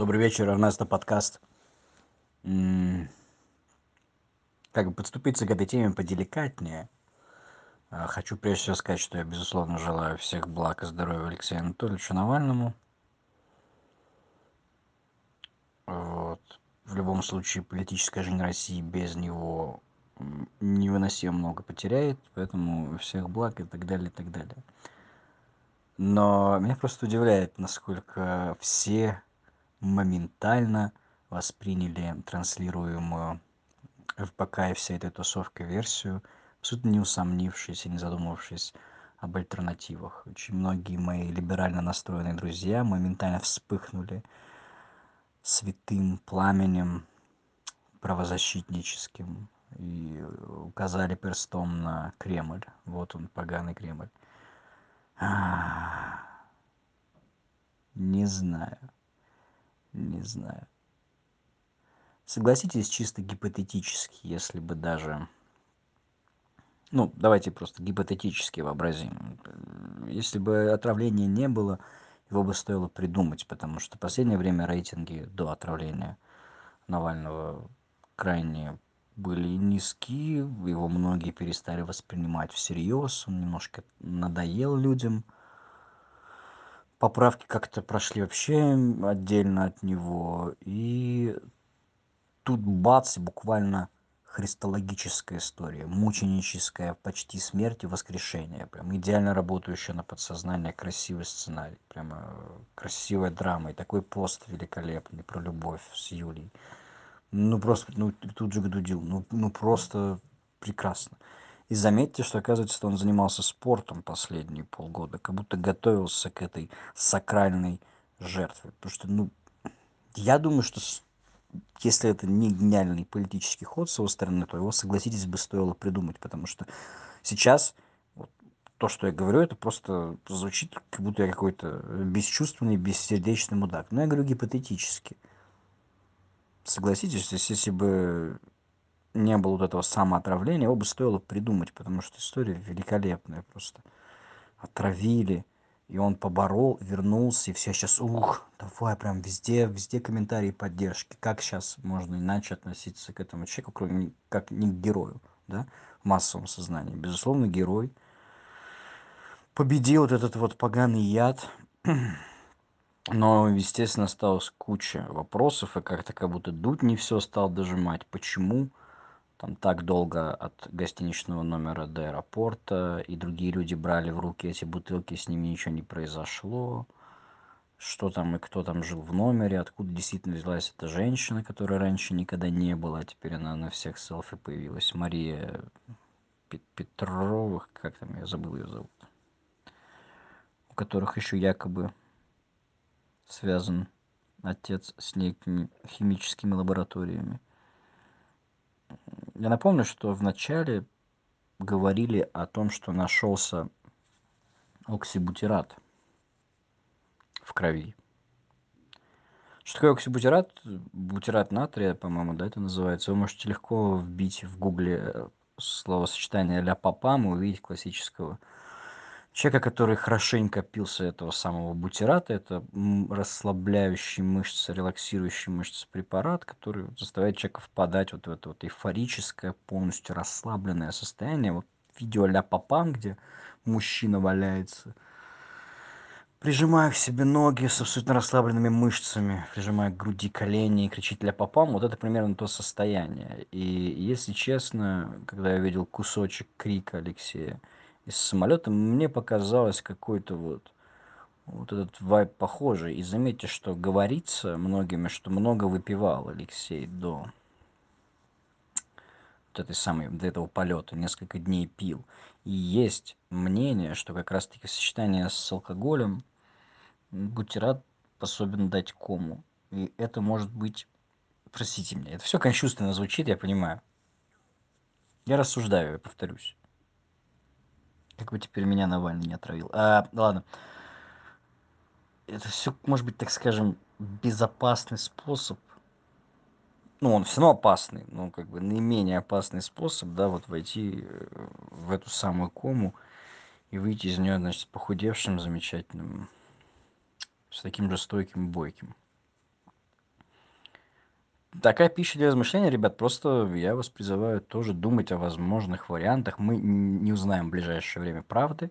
Добрый вечер, Эрнесто подкаст. Как бы подступиться к этой теме поделикатнее. А, хочу прежде всего сказать, что я, безусловно, желаю всех благ и здоровья Алексею Анатольевичу Навальному. Вот. В любом случае, политическая жизнь России без него невыносимо много потеряет, поэтому всех благ и так далее, и так далее. Но меня просто удивляет, насколько все моментально восприняли транслируемую ФБК и всей этой тусовкой версию, абсолютно не усомнившись и не задумывавшись об альтернативах. Очень многие мои либерально настроенные друзья моментально вспыхнули святым пламенем правозащитническим и указали перстом на Кремль. Вот он, поганый Кремль. А, не знаю не знаю. Согласитесь чисто гипотетически если бы даже ну давайте просто гипотетически вообразим. Если бы отравления не было его бы стоило придумать потому что в последнее время рейтинги до отравления навального крайне были низкие его многие перестали воспринимать всерьез он немножко надоел людям поправки как-то прошли вообще отдельно от него и тут бац буквально христологическая история мученическая почти смерть и воскрешение прям идеально работающая на подсознание красивый сценарий прямо красивая драма и такой пост великолепный про любовь с юлей. Ну просто ну тут же гдудил ну ну просто прекрасно и заметьте, что, оказывается, он занимался спортом последние полгода, как будто готовился к этой сакральной жертве. Потому что, ну, я думаю, что если это не гениальный политический ход с его стороны, то его, согласитесь, бы стоило придумать, потому что сейчас вот, то, что я говорю, это просто звучит, как будто я какой-то бесчувственный, бессердечный мудак. Но я говорю гипотетически. Согласитесь, если бы не было вот этого самоотравления, его бы стоило придумать, потому что история великолепная просто. Отравили, и он поборол, вернулся, и все сейчас, ух, давай прям везде, везде комментарии поддержки. Как сейчас можно иначе относиться к этому человеку, кроме как не к герою, да, в массовом сознании. Безусловно, герой победил вот этот вот поганый яд, но, естественно, осталась куча вопросов, и как-то как будто дуть не все стал дожимать. Почему? Там так долго от гостиничного номера до аэропорта, и другие люди брали в руки эти бутылки, с ними ничего не произошло. Что там и кто там жил в номере, откуда действительно взялась эта женщина, которая раньше никогда не была, а теперь она на всех селфи появилась. Мария Петровых, как там, я забыл ее зовут. У которых еще якобы связан отец с некими химическими лабораториями я напомню, что вначале говорили о том, что нашелся оксибутират в крови. Что такое оксибутират? Бутират натрия, по-моему, да, это называется. Вы можете легко вбить в гугле э, словосочетание ля папам и увидеть классического человека, который хорошенько пился этого самого бутирата, это расслабляющий мышцы, релаксирующий мышцы препарат, который заставляет человека впадать вот в это вот эйфорическое, полностью расслабленное состояние. Вот видео ля папам, где мужчина валяется, прижимая к себе ноги с абсолютно расслабленными мышцами, прижимая к груди колени и кричит ля папам, вот это примерно то состояние. И если честно, когда я видел кусочек крика Алексея, из самолета мне показалось какой-то вот вот этот вайб похожий. И заметьте, что говорится многими, что много выпивал Алексей до вот этой самой, до этого полета, несколько дней пил. И есть мнение, что как раз-таки сочетание с алкоголем бутерат способен дать кому. И это может быть, простите меня, это все кончувственно звучит, я понимаю. Я рассуждаю, я повторюсь как бы теперь меня навальный не отравил. А, ладно. Это все может быть так скажем безопасный способ. Ну он все равно опасный но как бы наименее опасный способ да вот войти э, в эту самую кому и выйти из нее значит похудевшим замечательным с таким же стойким бойким такая пища для размышления, ребят. Просто я вас призываю тоже думать о возможных вариантах. Мы не узнаем в ближайшее время правды.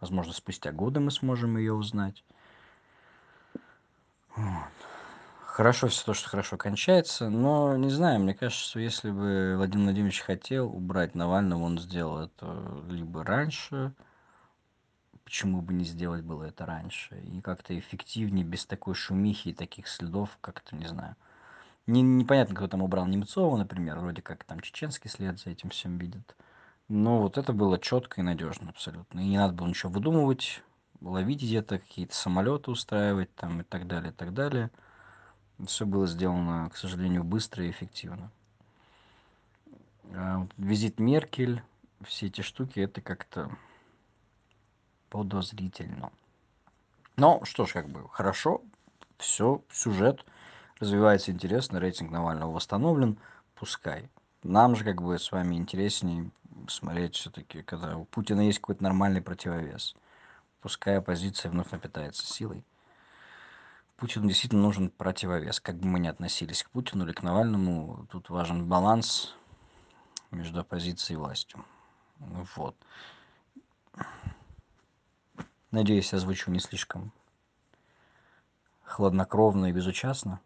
Возможно, спустя годы мы сможем ее узнать. Хорошо все то, что хорошо кончается, но не знаю, мне кажется, что если бы Владимир Владимирович хотел убрать Навального, он сделал это либо раньше, почему бы не сделать было это раньше, и как-то эффективнее, без такой шумихи и таких следов, как-то, не знаю. Не, непонятно, кто там убрал Немцова, например, вроде как там чеченский след за этим всем видит. Но вот это было четко и надежно абсолютно. И не надо было ничего выдумывать, ловить где-то, какие-то самолеты устраивать там и так далее, и так далее. Все было сделано, к сожалению, быстро и эффективно. А визит Меркель, все эти штуки, это как-то подозрительно. Но что ж, как бы хорошо, все, сюжет развивается интересно, рейтинг Навального восстановлен, пускай. Нам же как бы с вами интереснее смотреть все-таки, когда у Путина есть какой-то нормальный противовес. Пускай оппозиция вновь напитается силой. Путину действительно нужен противовес. Как бы мы ни относились к Путину или к Навальному, тут важен баланс между оппозицией и властью. Вот. Надеюсь, я звучу не слишком хладнокровно и безучастно.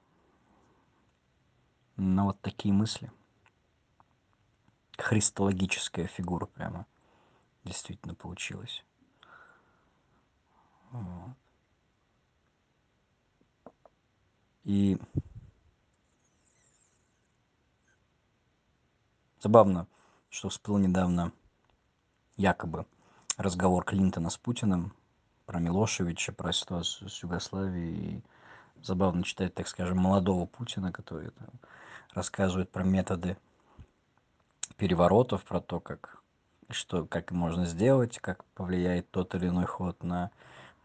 Но вот такие мысли. Христологическая фигура прямо действительно получилась. Вот. И забавно, что всплыл недавно якобы разговор Клинтона с Путиным про Милошевича, про ситуацию с Югославией. Забавно читать, так скажем, молодого Путина, который там, рассказывает про методы переворотов, про то, как, что, как можно сделать, как повлияет тот или иной ход на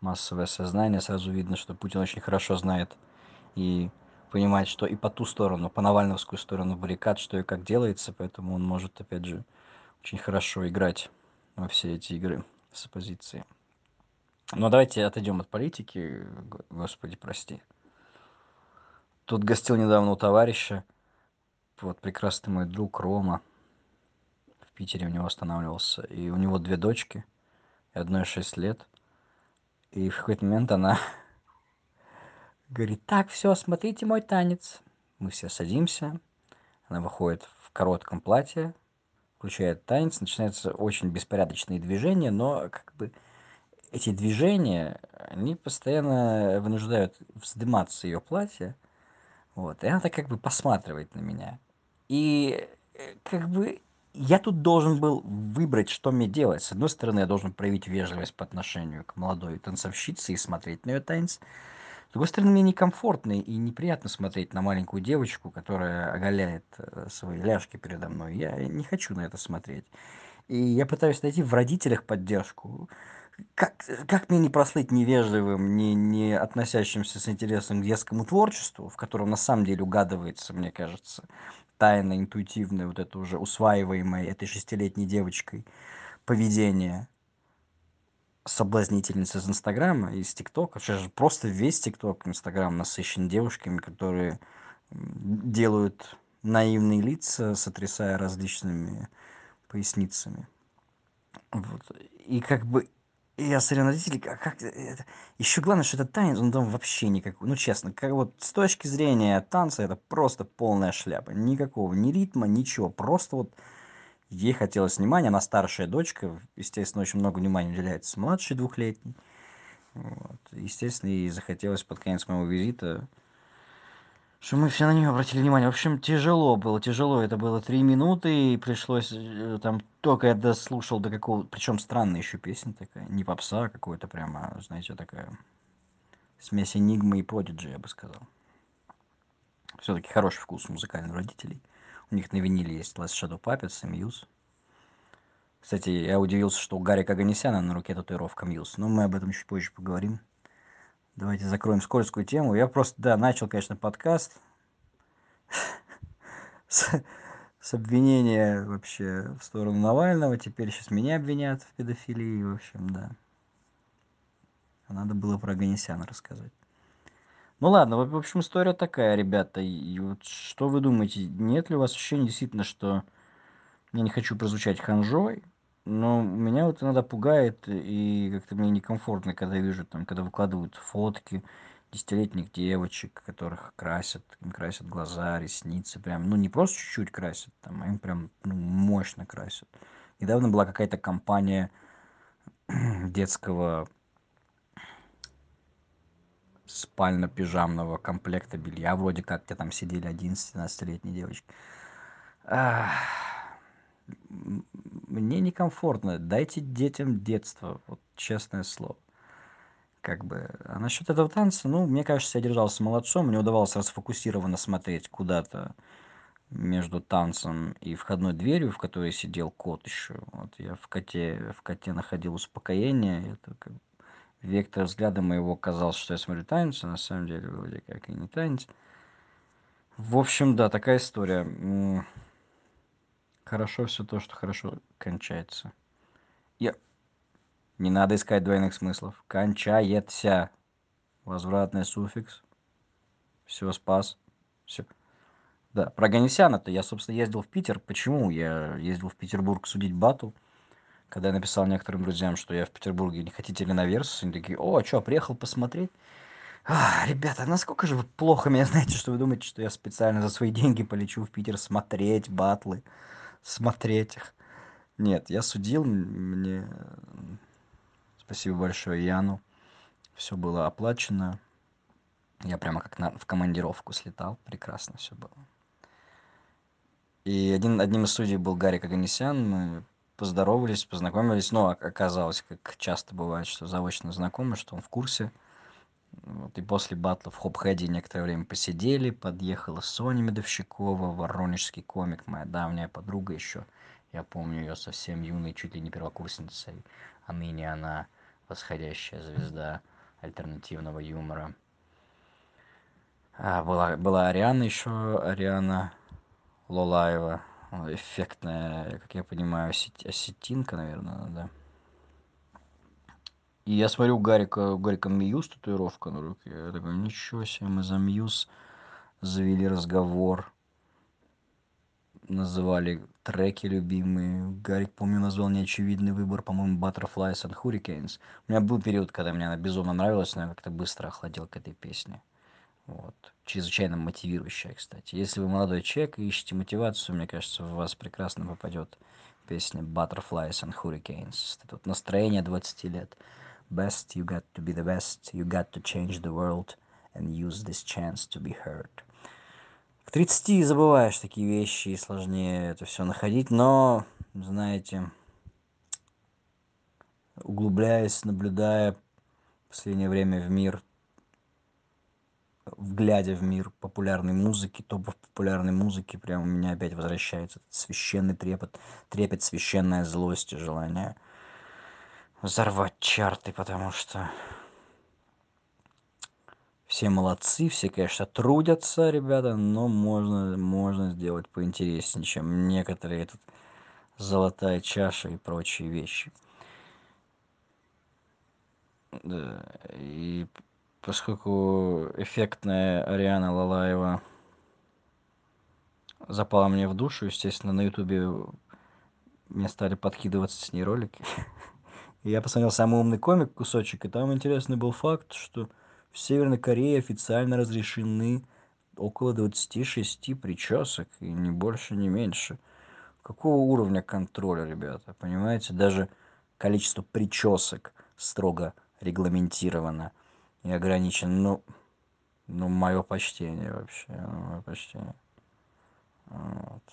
массовое сознание. Сразу видно, что Путин очень хорошо знает и понимает, что и по ту сторону, по навальновскую сторону баррикад, что и как делается, поэтому он может, опять же, очень хорошо играть во все эти игры с оппозицией. Но давайте отойдем от политики, господи, прости. Тут гостил недавно у товарища, вот прекрасный мой друг Рома, в Питере у него останавливался, и у него две дочки, и одной шесть лет, и в какой-то момент она Говорит, так, все, смотрите мой танец. Мы все садимся. Она выходит в коротком платье, включает танец, начинаются очень беспорядочные движения, но как бы эти движения, они постоянно вынуждают вздыматься ее платье. Вот, и она так как бы посматривает на меня. И э, как бы я тут должен был выбрать, что мне делать. С одной стороны, я должен проявить вежливость по отношению к молодой танцовщице и смотреть на ее танец другой стороны, мне некомфортно и неприятно смотреть на маленькую девочку, которая оголяет э, свои ляжки передо мной. Я не хочу на это смотреть. И я пытаюсь найти в родителях поддержку. Как, как мне не прослыть невежливым, не, не относящимся с интересом к детскому творчеству, в котором на самом деле угадывается, мне кажется, тайно, интуитивное, вот это уже усваиваемое этой шестилетней девочкой поведение соблазнительница из Инстаграма, из ТикТока. Сейчас же просто весь ТикТок, Инстаграм насыщен девушками, которые делают наивные лица, сотрясая различными поясницами. Вот. И как бы я смотрю на родителей, как, как это... Еще главное, что это танец, он там вообще никакой. Ну, честно, как вот с точки зрения танца, это просто полная шляпа. Никакого ни ритма, ничего. Просто вот ей хотелось внимания, она старшая дочка, естественно, очень много внимания уделяется младшей двухлетней. Вот. Естественно, ей захотелось под конец моего визита, что мы все на нее обратили внимание. В общем, тяжело было, тяжело. Это было три минуты, и пришлось э, там только я дослушал до какого... Причем странная еще песня такая, не попса, а какой-то прямо, знаете, такая смесь энигмы и продиджи, я бы сказал. Все-таки хороший вкус музыкальных родителей. У них на виниле есть Last Shadow Puppets и Muse. Кстати, я удивился, что у Гарика Аганесяна на руке татуировка Muse. Но мы об этом чуть позже поговорим. Давайте закроем скользкую тему. Я просто, да, начал, конечно, подкаст с, с обвинения вообще в сторону Навального. Теперь сейчас меня обвинят в педофилии. В общем, да. Надо было про Аганесяна рассказать. Ну ладно, в общем, история такая, ребята. И вот что вы думаете, нет ли у вас ощущения действительно, что я не хочу прозвучать ханжой, но меня вот иногда пугает и как-то мне некомфортно, когда вижу там, когда выкладывают фотки десятилетних девочек, которых красят, им красят глаза, ресницы, прям, ну не просто чуть-чуть красят, там, а им прям ну, мощно красят. Недавно была какая-то компания детского спально-пижамного комплекта белья, вроде как, где там сидели 11-12-летние девочки. Мне некомфортно. Дайте детям детство, вот честное слово. Как бы. А насчет этого танца, ну, мне кажется, я держался молодцом. Мне удавалось расфокусированно смотреть куда-то между танцем и входной дверью, в которой сидел кот еще. Вот я в коте, в коте находил успокоение. Это как вектор взгляда моего казалось, что я смотрю танец, а на самом деле вроде как и не танец. В общем, да, такая история. Хорошо все то, что хорошо кончается. Я... Не надо искать двойных смыслов. Кончается. Возвратный суффикс. Все, спас. Все. Да, про Оганесяна-то я, собственно, ездил в Питер. Почему я ездил в Петербург судить батл? Когда я написал некоторым друзьям, что я в Петербурге, не хотите ли на Versus? Они такие, о, что, приехал посмотреть? А, ребята, насколько же вы плохо меня знаете, что вы думаете, что я специально за свои деньги полечу в Питер смотреть батлы, смотреть их. Нет, я судил, мне спасибо большое Яну, все было оплачено. Я прямо как на, в командировку слетал, прекрасно все было. И один, одним из судей был Гарик Аганесян, мы поздоровались, познакомились, но оказалось, как часто бывает, что заочно знакомы, что он в курсе – вот, и после батла в Хопхеде некоторое время посидели, подъехала Соня Медовщикова, воронежский комик, моя давняя подруга еще. Я помню ее совсем юной, чуть ли не первокурсницей, а ныне она восходящая звезда альтернативного юмора. А, была, была Ариана еще, Ариана Лолаева, эффектная, как я понимаю, осетинка, наверное, да. И я смотрю, Гарика, у Гарика Мьюз татуировка на руке. Я такой, ничего себе, мы за Мьюз завели разговор. Называли треки любимые. Гарик, помню, назвал неочевидный выбор, по-моему, Butterflies and Hurricanes. У меня был период, когда мне она безумно нравилась, но я как-то быстро охладел к этой песне. Вот. Чрезвычайно мотивирующая, кстати. Если вы молодой человек и ищете мотивацию, мне кажется, в вас прекрасно попадет песня Butterflies and Hurricanes. Это вот настроение 20 лет best, you got to be the best, you got to change the world and use this chance to be heard. К 30 забываешь такие вещи и сложнее это все находить, но, знаете, углубляясь, наблюдая в последнее время в мир, вглядя в мир популярной музыки, топов популярной музыки, прям у меня опять возвращается этот священный трепет, трепет, священная злость и желание взорвать чарты, потому что все молодцы, все, конечно, трудятся, ребята, но можно, можно сделать поинтереснее, чем некоторые тут золотая чаша и прочие вещи. Да, и поскольку эффектная Ариана Лалаева запала мне в душу, естественно, на ютубе мне стали подкидываться с ней ролики. Я посмотрел самый умный комик кусочек, и там интересный был факт, что в Северной Корее официально разрешены около 26 причесок, и не больше, не меньше. Какого уровня контроля, ребята? Понимаете, даже количество причесок строго регламентировано и ограничено. Ну, ну мое почтение вообще, мое почтение. Вот.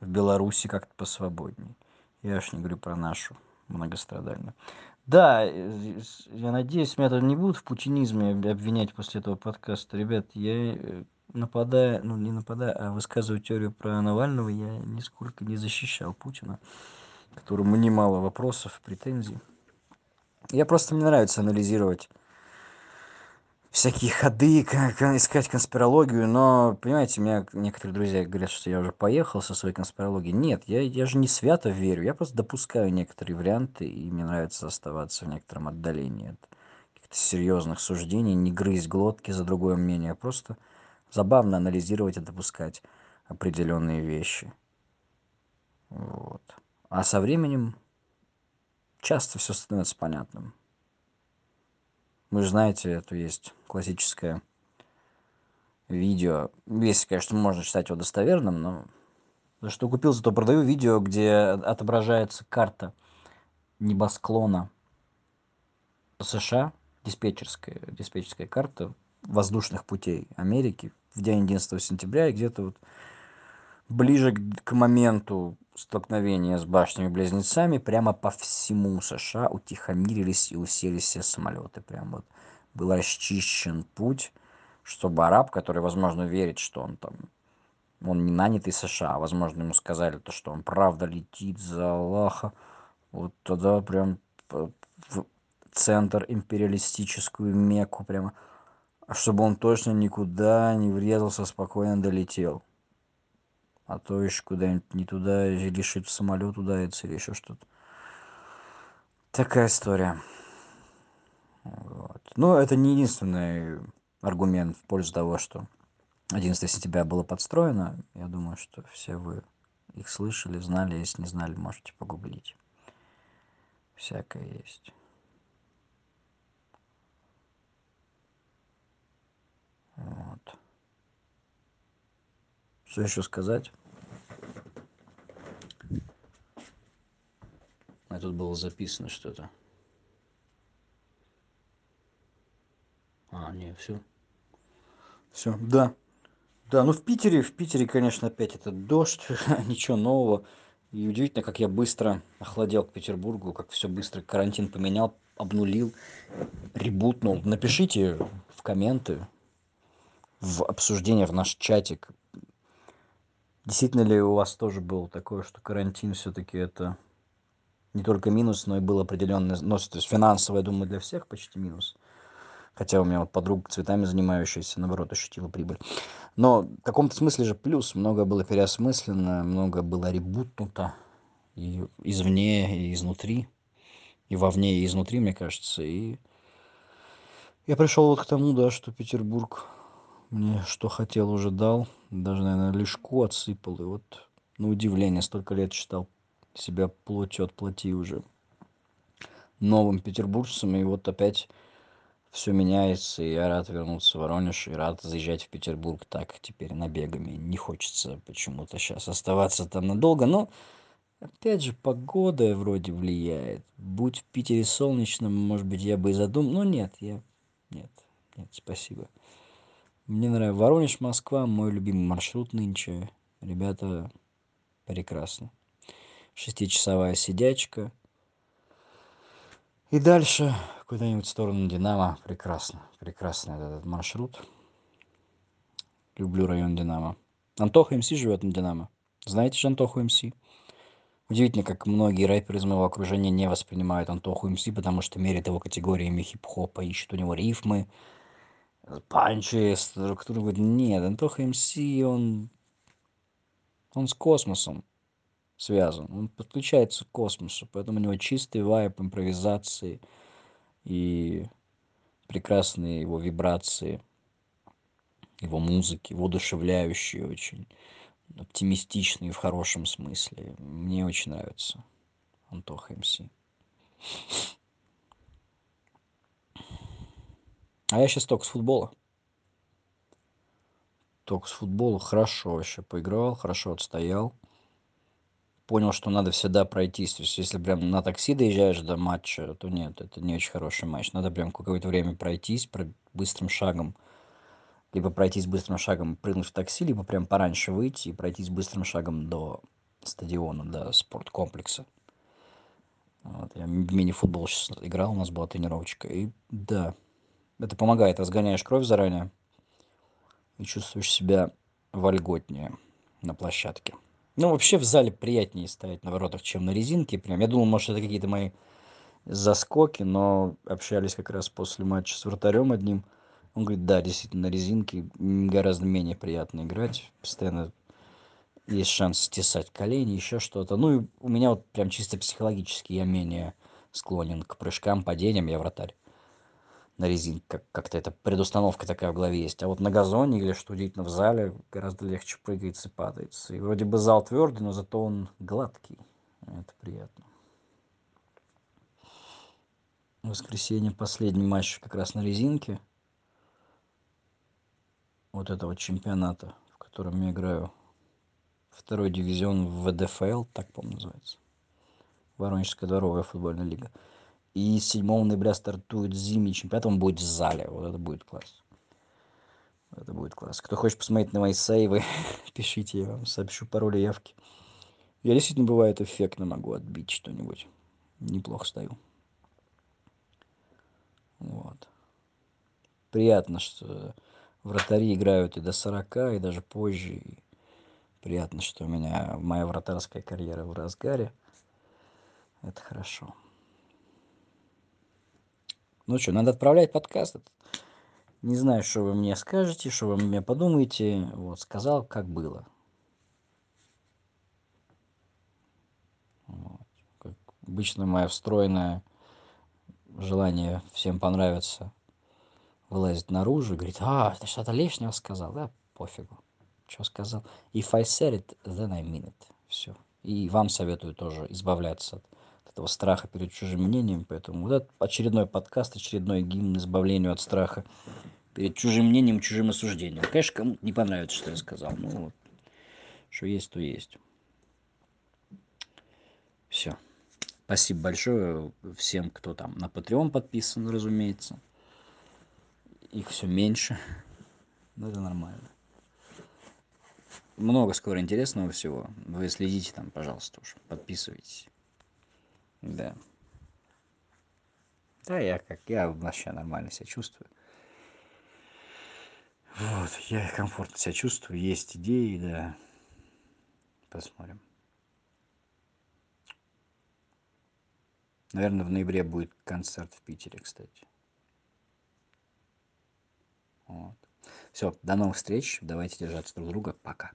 В Беларуси как-то посвободней. Я уж не говорю про нашу многострадальную. Да, я надеюсь, меня не будут в путинизме обвинять после этого подкаста. Ребят, я э, нападая, ну не нападая, а высказываю теорию про Навального, я нисколько не защищал Путина, которому немало вопросов, претензий. Я просто мне нравится анализировать всякие ходы, как искать конспирологию, но, понимаете, у меня некоторые друзья говорят, что я уже поехал со своей конспирологией. Нет, я, я же не свято верю, я просто допускаю некоторые варианты, и мне нравится оставаться в некотором отдалении от каких-то серьезных суждений, не грызть глотки за другое мнение, а просто забавно анализировать и допускать определенные вещи. Вот. А со временем часто все становится понятным. Вы же знаете, это есть классическое видео. Если, конечно, можно считать его достоверным, но за что купил, зато продаю видео, где отображается карта небосклона США, диспетчерская, диспетчерская карта воздушных путей Америки в день 11 сентября, и где-то вот ближе к моменту столкновения с башнями-близнецами прямо по всему США утихомирились и уселись все самолеты. Прям вот был расчищен путь, чтобы араб, который, возможно, верит, что он там, он не нанятый США, а, возможно, ему сказали то, что он правда летит за Аллаха, вот тогда прям в центр империалистическую мекку прямо, чтобы он точно никуда не врезался, спокойно долетел а то еще куда-нибудь не туда в самолет удариться или еще что-то. Такая история. Вот. но это не единственный аргумент в пользу того что 11 сентября было подстроено. Я думаю что все вы их слышали знали. Если не знали можете погуглить. Всякое есть. Вот что еще сказать? А тут было записано что-то. А не все все да. Да ну в питере в питере конечно опять этот дождь ничего нового. И удивительно как я быстро охладел к петербургу как все быстро карантин поменял обнулил ребутнул. Напишите в комменты в обсуждение в наш чатик действительно ли у вас тоже было такое что карантин все-таки это не только минус, но и был определенный, ну, то есть финансово, я думаю, для всех почти минус. Хотя у меня вот подруга цветами занимающаяся, наоборот, ощутила прибыль. Но в каком-то смысле же плюс. Много было переосмысленно, много было ребутнуто. И извне, и изнутри. И вовне, и изнутри, мне кажется. И я пришел вот к тому, да, что Петербург мне что хотел уже дал. Даже, наверное, лишку отсыпал. И вот на удивление столько лет читал себя плотью от плоти уже новым петербуржцем и вот опять все меняется и я рад вернуться в воронеж и рад заезжать в петербург так теперь набегами не хочется почему-то сейчас оставаться там надолго но опять же погода вроде влияет будь в питере солнечным может быть я бы и задумал но нет я нет нет спасибо мне нравится воронеж москва мой любимый маршрут нынче. Ребята прекрасно шестичасовая сидячка. И дальше куда-нибудь в сторону динамо. Прекрасно прекрасный этот маршрут. Люблю район динамо. Антоха мс живет на динамо. Знаете же антоху мс? Удивительно как многие рэперы из моего окружения не воспринимают антоху мс потому что меряют его категориями хип-хопа ищут у него рифмы панчи структуру говорит нет антоха мс он он с космосом связан. Он подключается к космосу, поэтому у него чистый вайп импровизации и прекрасные его вибрации, его музыки, воодушевляющие очень, оптимистичные в хорошем смысле. Мне очень нравится Антоха МС. А я сейчас только с футбола. Только с футбола хорошо вообще поиграл, хорошо отстоял понял, что надо всегда пройтись. То есть, если прям на такси доезжаешь до матча, то нет, это не очень хороший матч. Надо прям какое-то время пройтись про быстрым шагом. Либо пройтись быстрым шагом, прыгнуть в такси, либо прям пораньше выйти и пройтись быстрым шагом до стадиона, до спорткомплекса. Вот, я мини-футбол сейчас играл, у нас была тренировочка. И да, это помогает. Разгоняешь кровь заранее и чувствуешь себя вольготнее на площадке. Ну, вообще в зале приятнее стоять на воротах, чем на резинке. Прям. Я думал, может, это какие-то мои заскоки, но общались как раз после матча с вратарем одним. Он говорит, да, действительно, на резинке гораздо менее приятно играть. Постоянно есть шанс стесать колени, еще что-то. Ну, и у меня вот прям чисто психологически я менее склонен к прыжкам, падениям, я вратарь. На резинке, как- как-то эта предустановка такая в голове есть. А вот на газоне или, что удивительно, в зале гораздо легче прыгается и падается. И вроде бы зал твердый, но зато он гладкий. Это приятно. В воскресенье последний матч как раз на резинке. Вот этого чемпионата, в котором я играю. Второй дивизион в ВДФЛ, так, по-моему, называется. Воронежская дворовая футбольная лига. И 7 ноября стартует зимний чемпионат, он будет в зале. Вот это будет класс. Это будет класс. Кто хочет посмотреть на мои сейвы, пишите, я вам сообщу пароли явки. Я действительно бывает эффектно могу отбить что-нибудь. Неплохо стою. Вот. Приятно, что вратари играют и до 40, и даже позже. И приятно, что у меня моя вратарская карьера в разгаре. Это хорошо. Ну что, надо отправлять подкаст. Не знаю, что вы мне скажете, что вы мне подумаете. Вот, сказал, как было. Вот. Как обычно, мое встроенное желание всем понравиться вылазит наружу и говорит, а, ты что-то лишнего сказал? Да, пофигу. Что сказал? If I said it, then I mean it. Все. И вам советую тоже избавляться от этого страха перед чужим мнением. Поэтому вот этот очередной подкаст, очередной гимн избавлению от страха перед чужим мнением, чужим осуждением. Конечно, кому не понравится, что я сказал. Ну вот, что есть, то есть. Все. Спасибо большое всем, кто там на Patreon подписан, разумеется. Их все меньше. Но это нормально. Много скоро интересного всего. Вы следите там, пожалуйста, уж. Подписывайтесь. Да. Да, я как, я вообще нормально себя чувствую. Вот, я комфортно себя чувствую, есть идеи, да. Посмотрим. Наверное, в ноябре будет концерт в Питере, кстати. Вот. Все, до новых встреч. Давайте держаться друг друга. Пока.